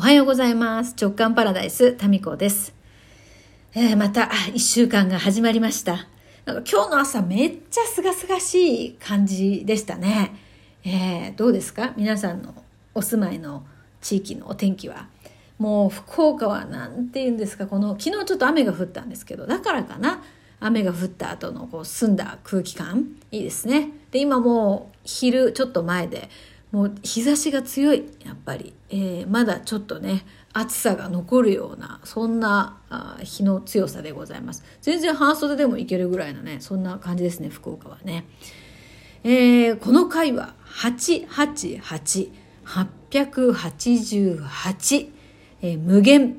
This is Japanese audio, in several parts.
おはようございます。直感パラダイス、タミコです。えー、また、一週間が始まりました。なんか今日の朝めっちゃすがすがしい感じでしたね。えー、どうですか？皆さんのお住まいの地域のお天気は。もう福岡は何て言うんですか、この、昨日ちょっと雨が降ったんですけど、だからかな？雨が降った後のこう澄んだ空気感いいですね。で今もう昼ちょっと前でもう日差しが強いやっぱり、えー、まだちょっとね暑さが残るようなそんなあ日の強さでございます。全然半袖でもいけるぐらいのねそんな感じですね福岡はね、えー、この回は888888、えー、無限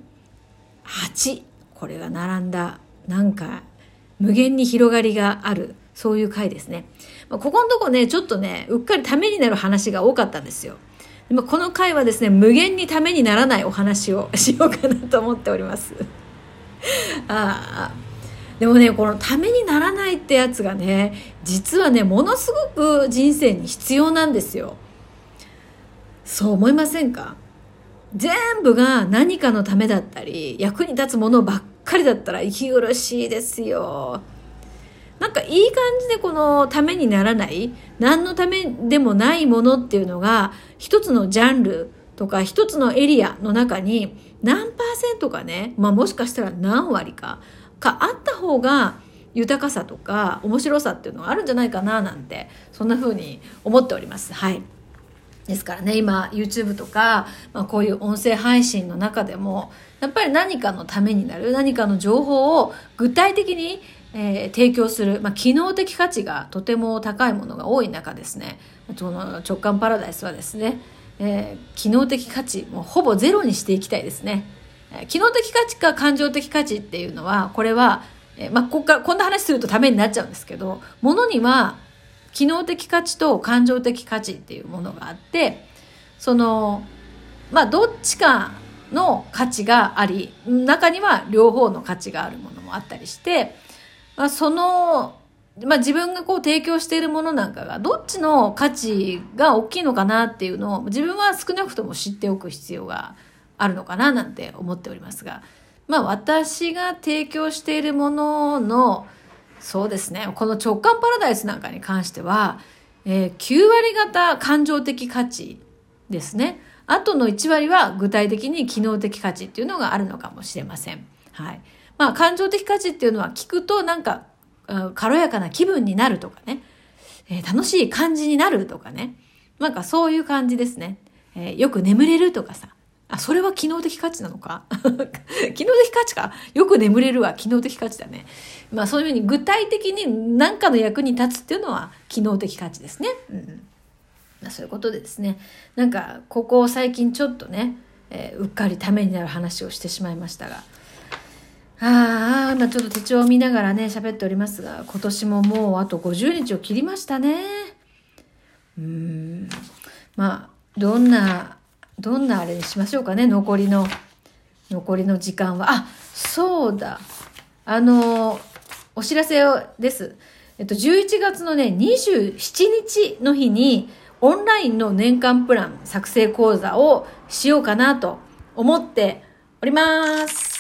8これが並んだなんか無限に広がりがあるそういう回ですね。まあ、ここのとこね、ちょっとね、うっかりためになる話が多かったんですよ。でもこの回はですね、無限にためにならないお話を しようかなと思っております。ああ。でもね、このためにならないってやつがね、実はね、ものすごく人生に必要なんですよ。そう思いませんか？全部が何かのためだったり、役に立つものばっかりだったら息苦しいですよ。なんかいい感じでこのためにならない、何のためでもないものっていうのが、一つのジャンルとか一つのエリアの中に何パーセントかね、まあもしかしたら何割か、かあった方が豊かさとか面白さっていうのがあるんじゃないかななんて、そんな風に思っております。はい。ですからね、今 YouTube とか、まあ、こういう音声配信の中でも、やっぱり何かのためになる、何かの情報を具体的にえー、提供する、まあ、機能的価値がとても高いものが多い中ですね。その直感パラダイスはですね、えー、機能的価値もうほぼゼロにしていきたいですね、えー、機能的価値か感情的価値っていうのはこれは、えー、まあ、ここからこんな話するとためになっちゃうんですけどものには機能的価値と感情的価値っていうものがあってそのまあどっちかの価値があり中には両方の価値があるものもあったりしてまあ、その、まあ、自分がこう提供しているものなんかがどっちの価値が大きいのかなっていうのを自分は少なくとも知っておく必要があるのかななんて思っておりますが、まあ私が提供しているものの、そうですね、この直感パラダイスなんかに関しては、えー、9割方感情的価値ですね。あとの1割は具体的に機能的価値っていうのがあるのかもしれません。はい。まあ、感情的価値っていうのは聞くとなんか、軽やかな気分になるとかね、えー、楽しい感じになるとかね。なんかそういう感じですね。えー、よく眠れるとかさ。あ、それは機能的価値なのか？機能的価値か？よく眠れるは機能的価値だね。まあそういうふうに具体的に何かの役に立つっていうのは機能的価値ですね。うん。まあ、そういうことでですね。なんか、ここ最近ちょっとね、えー、うっかりためになる話をしてしまいましたが。ああ、まあちょっと手帳を見ながらね、喋っておりますが、今年ももうあと50日を切りましたね。うん。まあ、どんな、どんなあれにしましょうかね、残りの、残りの時間は。あ、そうだ。あの、お知らせです。えっと、11月のね、27日の日に、オンラインの年間プラン作成講座をしようかなと思っております。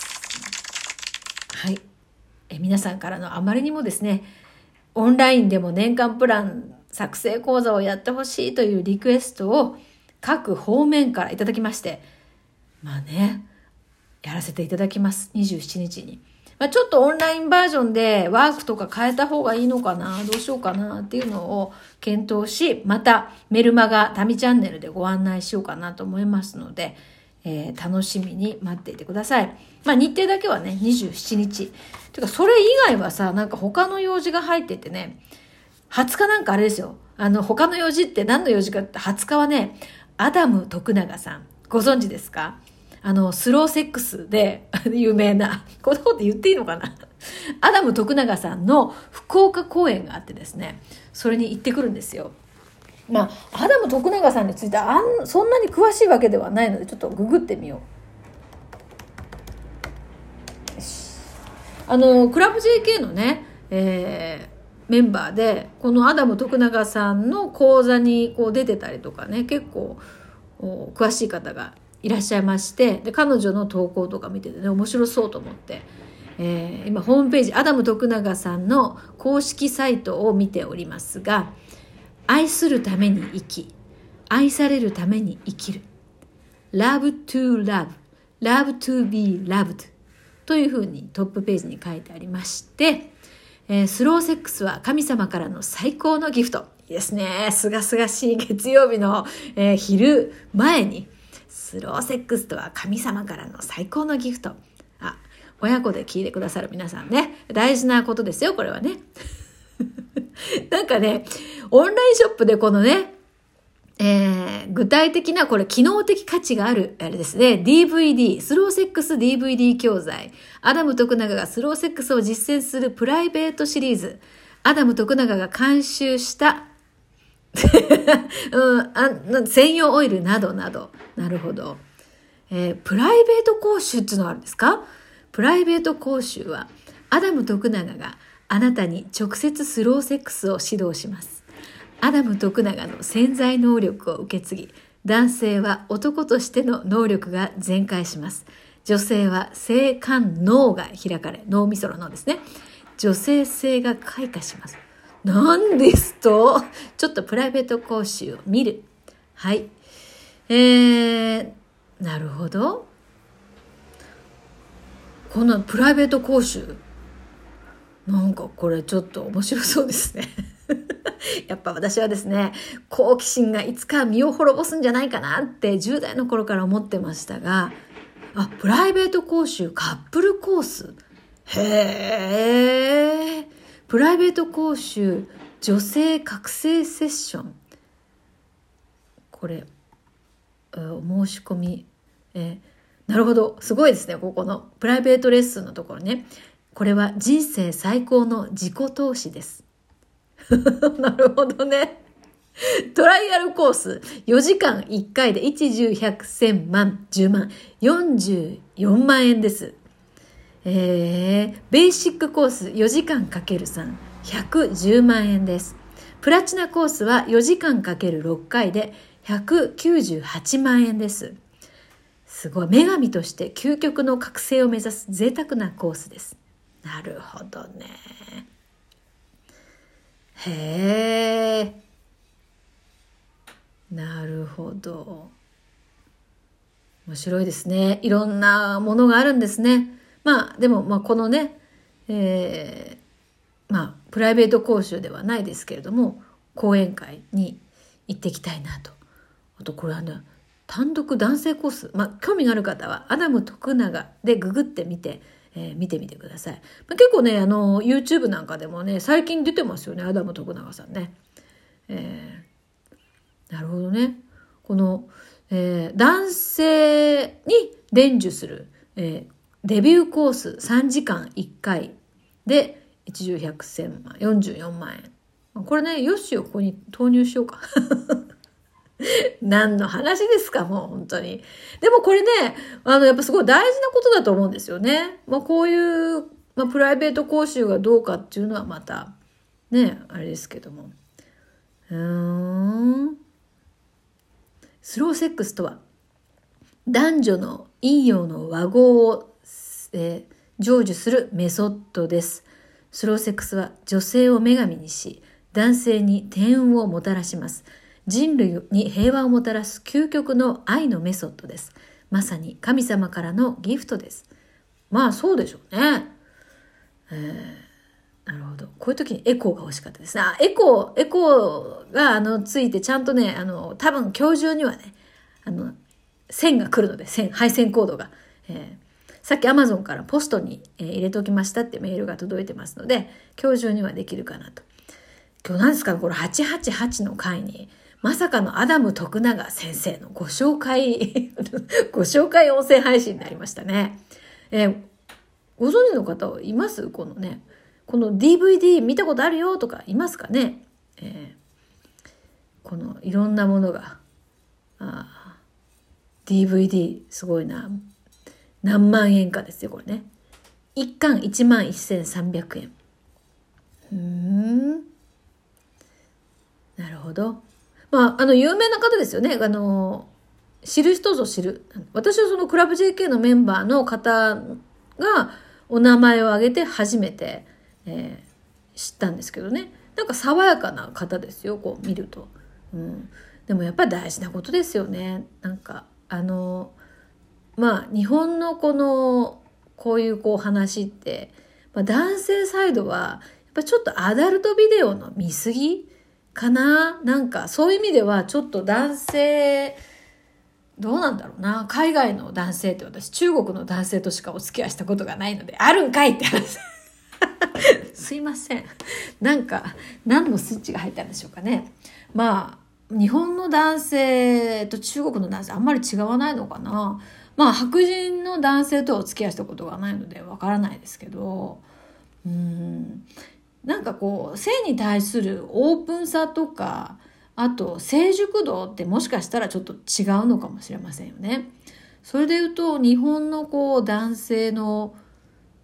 はい。え皆さんからのあまりにもですね、オンラインでも年間プラン作成講座をやってほしいというリクエストを各方面からいただきまして、まあね、やらせていただきます。27日に。まあ、ちょっとオンラインバージョンでワークとか変えた方がいいのかな、どうしようかなっていうのを検討し、またメルマガタミチャンネルでご案内しようかなと思いますので、えー、楽しみに待っていてください。まあ日程だけはね、27日。てか、それ以外はさ、なんか他の用事が入っててね、20日なんかあれですよ。あの、他の用事って何の用事かって20日はね、アダム徳永さん。ご存知ですか？あの、スローセックスで 有名な、こんなこと言っていいのかな？アダム徳永さんの福岡公演があってですね、それに行ってくるんですよ。まあ、アダム徳永さんについてあんそんなに詳しいわけではないのでちょっとググってみよう。あのクラブ JK のね、えー、メンバーでこのアダム徳永さんの講座にこう出てたりとかね結構詳しい方がいらっしゃいましてで彼女の投稿とか見ててね面白そうと思って、えー、今ホームページアダム徳永さんの公式サイトを見ておりますが愛するために生き愛されるために生きる Love to love Love to be loved というふうにトップページに書いてありまして、えー、スローセックスは神様からの最高のギフト。いいですね。すがすがしい月曜日の、えー、昼前に、スローセックスとは神様からの最高のギフト。あ、親子で聞いてくださる皆さんね。大事なことですよ、これはね。なんかね、オンラインショップでこのね、えー、具体的なこれ機能的価値がある、あれですね、DVD、スローセックス DVD 教材、アダム徳永がスローセックスを実践するプライベートシリーズ、アダム徳永が監修した うん、あ専用オイルなどなど。なるほど。えー、プライベート講習っていうのがあるんですか？プライベート講習は、アダム徳永があなたに直接スローセックスを指導します。アダム徳永の潜在能力を受け継ぎ、男性は男としての能力が全開します。女性は性感脳が開かれ、脳みその脳ですね。女性性が開花します。なんですと、ちょっとプライベート講習を見る。はい。えー、なるほど。このプライベート講習。なんかこれちょっと面白そうですね。やっぱ私はですね、好奇心がいつか身を滅ぼすんじゃないかなって10代の頃から思ってましたが、あ、プライベート講習、カップルコース。へえ。プライベート講習、女性覚醒セッション。これ、お申し込み、えなるほど。すごいですね。ここのプライベートレッスンのところね。これは人生最高の自己投資です。なるほどね。トライアルコース、4時間1回で1、10、100、1000万、10万、44万円です。えー、ベーシックコース4時間かける3、110万円です。プラチナコースは4時間かける6回で198万円です。すごい。女神として究極の覚醒を目指す贅沢なコースです。なるほどね。へえ。なるほど。面白いですね。いろんなものがあるんですね。まあ、でも、まあ、このね、えー、まあ、プライベート講習ではないですけれども、講演会に行ってきたいなと。あと、これはね、単独男性コース。まあ、興味がある方は、アダム徳永でググってみて、えー、見てみてください。まあ、結構ね、あの、YouTube なんかでもね、最近出てますよね、アダム徳永さんね。えー、なるほどね。この、えー、男性に伝授する、えー、デビューコース3時間1回で一重百千万、44万円。これね、よしをここに投入しようか。何の話ですか、もう本当に。でもこれね、あの、やっぱすごい大事なことだと思うんですよね。まあこういう、まあプライベート講習がどうかっていうのはまた、ね、あれですけども。うーん。スローセックスとは、男女の陰陽の和合を、えー、成就するメソッドです。スローセックスは女性を女神にし、男性に天運をもたらします。人類に平和をもたらす究極の愛のメソッドです。まさに神様からのギフトです。まあそうでしょうね。えー、なるほど。こういう時にエコーが欲しかったですね。あ、エコー、エコーがあのついてちゃんとね、あの、多分今日中にはね、あの、線が来るので、線、配線コードが。えー、さっき Amazon からポストに、え入れておきましたってメールが届いてますので、今日中にはできるかなと。今日何ですかこれ888の回に、まさかのアダム徳永先生のご紹介 ご紹介音声配信になりましたね。えー、ご存知の方います？このね、この DVD 見たことあるよとかいますかね、えー、このいろんなものが、DVD すごいな。何万円かですよ、これね。一巻1万1300円。うん。なるほど。まあ、あの、有名な方ですよね。あの、知る人ぞ知る。私はそのクラブ JK のメンバーの方がお名前を挙げて初めて、えー、知ったんですけどね。なんか爽やかな方ですよ、こう見ると。うん。でもやっぱり大事なことですよね。なんか、あの、まあ、日本のこの、こういうこう話って、まあ、男性サイドは、やっぱちょっとアダルトビデオの見過ぎかな？なんか、そういう意味では、ちょっと男性、どうなんだろうな？海外の男性って私、中国の男性としかお付き合いしたことがないので、あるんかいって話。すいません。なんか、何のスイッチが入ったんでしょうかね。まあ、日本の男性と中国の男性あんまり違わないのかな？まあ、白人の男性とはお付き合いしたことがないのでわからないですけど、うん、なんかこう、性に対するオープンさとか、あと成熟度ってもしかしたらちょっと違うのかもしれませんよね。それで言うと日本のこう男性の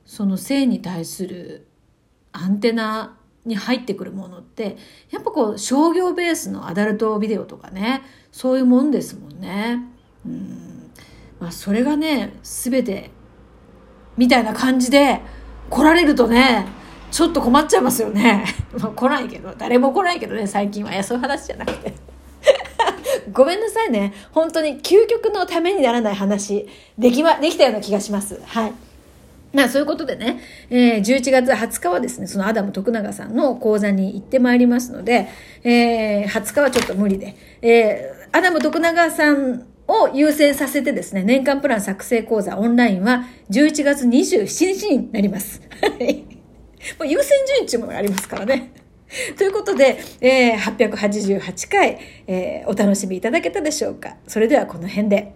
その性に対するアンテナに入ってくるものってやっぱこう商業ベースのアダルトビデオとかねそういうもんですもんね。うんまあ、それがね全てみたいな感じで来られるとねちょっと困っちゃいますよね。まあ来ないけど、誰も来ないけどね、最近は。いや、そういう話じゃなくて。ごめんなさいね。本当に究極のためにならない話、できま、できたような気がします。はい。まあそういうことでね、えー、11月20日はですね、そのアダム徳永さんの講座に行ってまいりますので、えー、20日はちょっと無理で、えー、アダム徳永さんを優先させてですね、年間プラン作成講座オンラインは11月27日になります。はい。まあ、優先順位っていうものがありますからね。ということで、えー、888回、えー、お楽しみいただけたでしょうか。それではこの辺で。